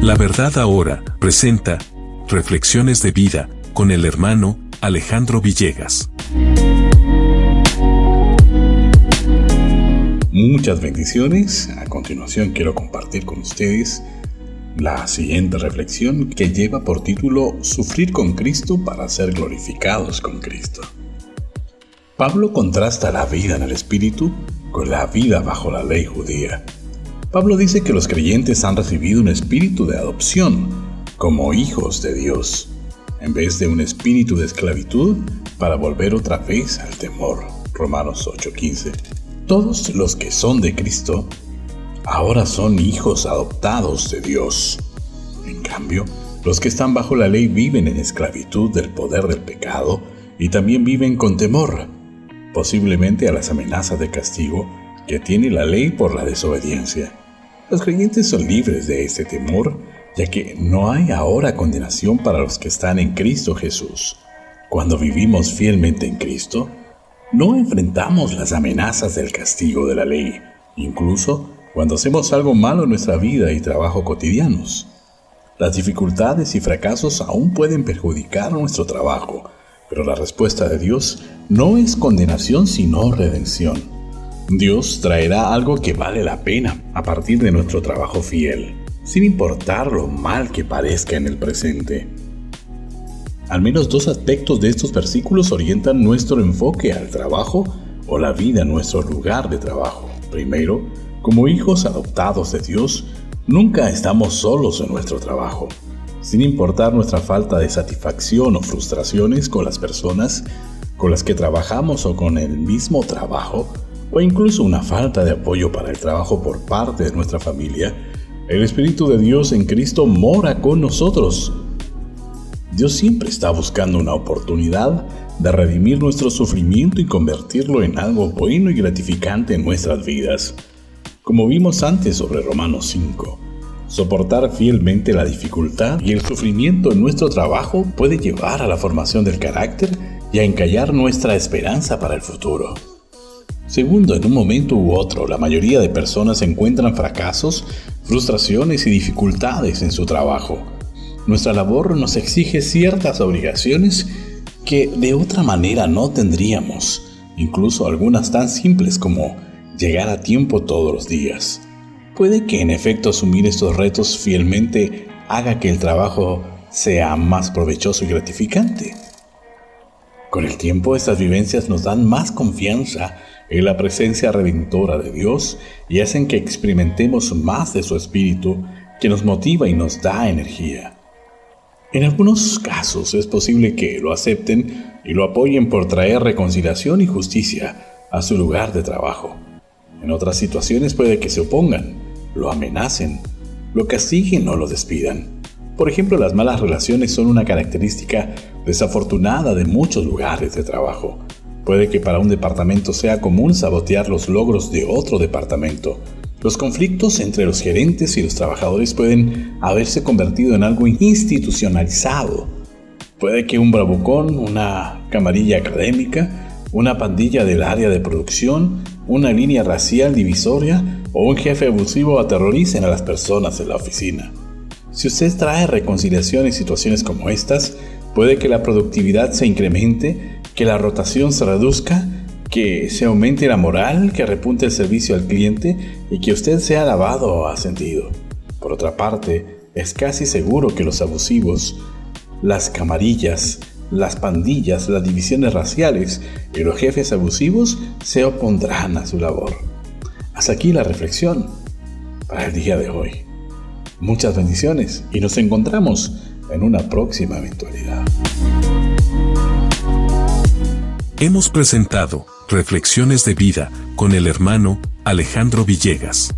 La verdad ahora presenta Reflexiones de vida con el hermano Alejandro Villegas. Muchas bendiciones. A continuación quiero compartir con ustedes la siguiente reflexión que lleva por título Sufrir con Cristo para ser glorificados con Cristo. Pablo contrasta la vida en el Espíritu con la vida bajo la ley judía. Pablo dice que los creyentes han recibido un espíritu de adopción como hijos de Dios, en vez de un espíritu de esclavitud para volver otra vez al temor. Romanos 8:15. Todos los que son de Cristo ahora son hijos adoptados de Dios. En cambio, los que están bajo la ley viven en esclavitud del poder del pecado y también viven con temor posiblemente a las amenazas de castigo que tiene la ley por la desobediencia. Los creyentes son libres de este temor, ya que no hay ahora condenación para los que están en Cristo Jesús. Cuando vivimos fielmente en Cristo, no enfrentamos las amenazas del castigo de la ley, incluso cuando hacemos algo malo en nuestra vida y trabajo cotidianos. Las dificultades y fracasos aún pueden perjudicar nuestro trabajo, pero la respuesta de Dios no es condenación sino redención. Dios traerá algo que vale la pena a partir de nuestro trabajo fiel, sin importar lo mal que parezca en el presente. Al menos dos aspectos de estos versículos orientan nuestro enfoque al trabajo o la vida en nuestro lugar de trabajo. Primero, como hijos adoptados de Dios, nunca estamos solos en nuestro trabajo sin importar nuestra falta de satisfacción o frustraciones con las personas con las que trabajamos o con el mismo trabajo, o incluso una falta de apoyo para el trabajo por parte de nuestra familia, el Espíritu de Dios en Cristo mora con nosotros. Dios siempre está buscando una oportunidad de redimir nuestro sufrimiento y convertirlo en algo bueno y gratificante en nuestras vidas, como vimos antes sobre Romanos 5. Soportar fielmente la dificultad y el sufrimiento en nuestro trabajo puede llevar a la formación del carácter y a encallar nuestra esperanza para el futuro. Segundo, en un momento u otro, la mayoría de personas encuentran fracasos, frustraciones y dificultades en su trabajo. Nuestra labor nos exige ciertas obligaciones que de otra manera no tendríamos, incluso algunas tan simples como llegar a tiempo todos los días. Puede que en efecto asumir estos retos fielmente haga que el trabajo sea más provechoso y gratificante. Con el tiempo estas vivencias nos dan más confianza en la presencia redentora de Dios y hacen que experimentemos más de su espíritu que nos motiva y nos da energía. En algunos casos es posible que lo acepten y lo apoyen por traer reconciliación y justicia a su lugar de trabajo. En otras situaciones puede que se opongan, lo amenacen, lo castiguen o lo despidan. Por ejemplo, las malas relaciones son una característica desafortunada de muchos lugares de trabajo. Puede que para un departamento sea común sabotear los logros de otro departamento. Los conflictos entre los gerentes y los trabajadores pueden haberse convertido en algo institucionalizado. Puede que un bravucón, una camarilla académica, una pandilla del área de producción, una línea racial divisoria o un jefe abusivo aterroricen a las personas en la oficina. Si usted trae reconciliación en situaciones como estas, puede que la productividad se incremente, que la rotación se reduzca, que se aumente la moral, que repunte el servicio al cliente y que usted sea alabado o ascendido. Por otra parte, es casi seguro que los abusivos, las camarillas, las pandillas, las divisiones raciales y los jefes abusivos se opondrán a su labor. Hasta aquí la reflexión para el día de hoy. Muchas bendiciones y nos encontramos en una próxima eventualidad. Hemos presentado Reflexiones de Vida con el hermano Alejandro Villegas.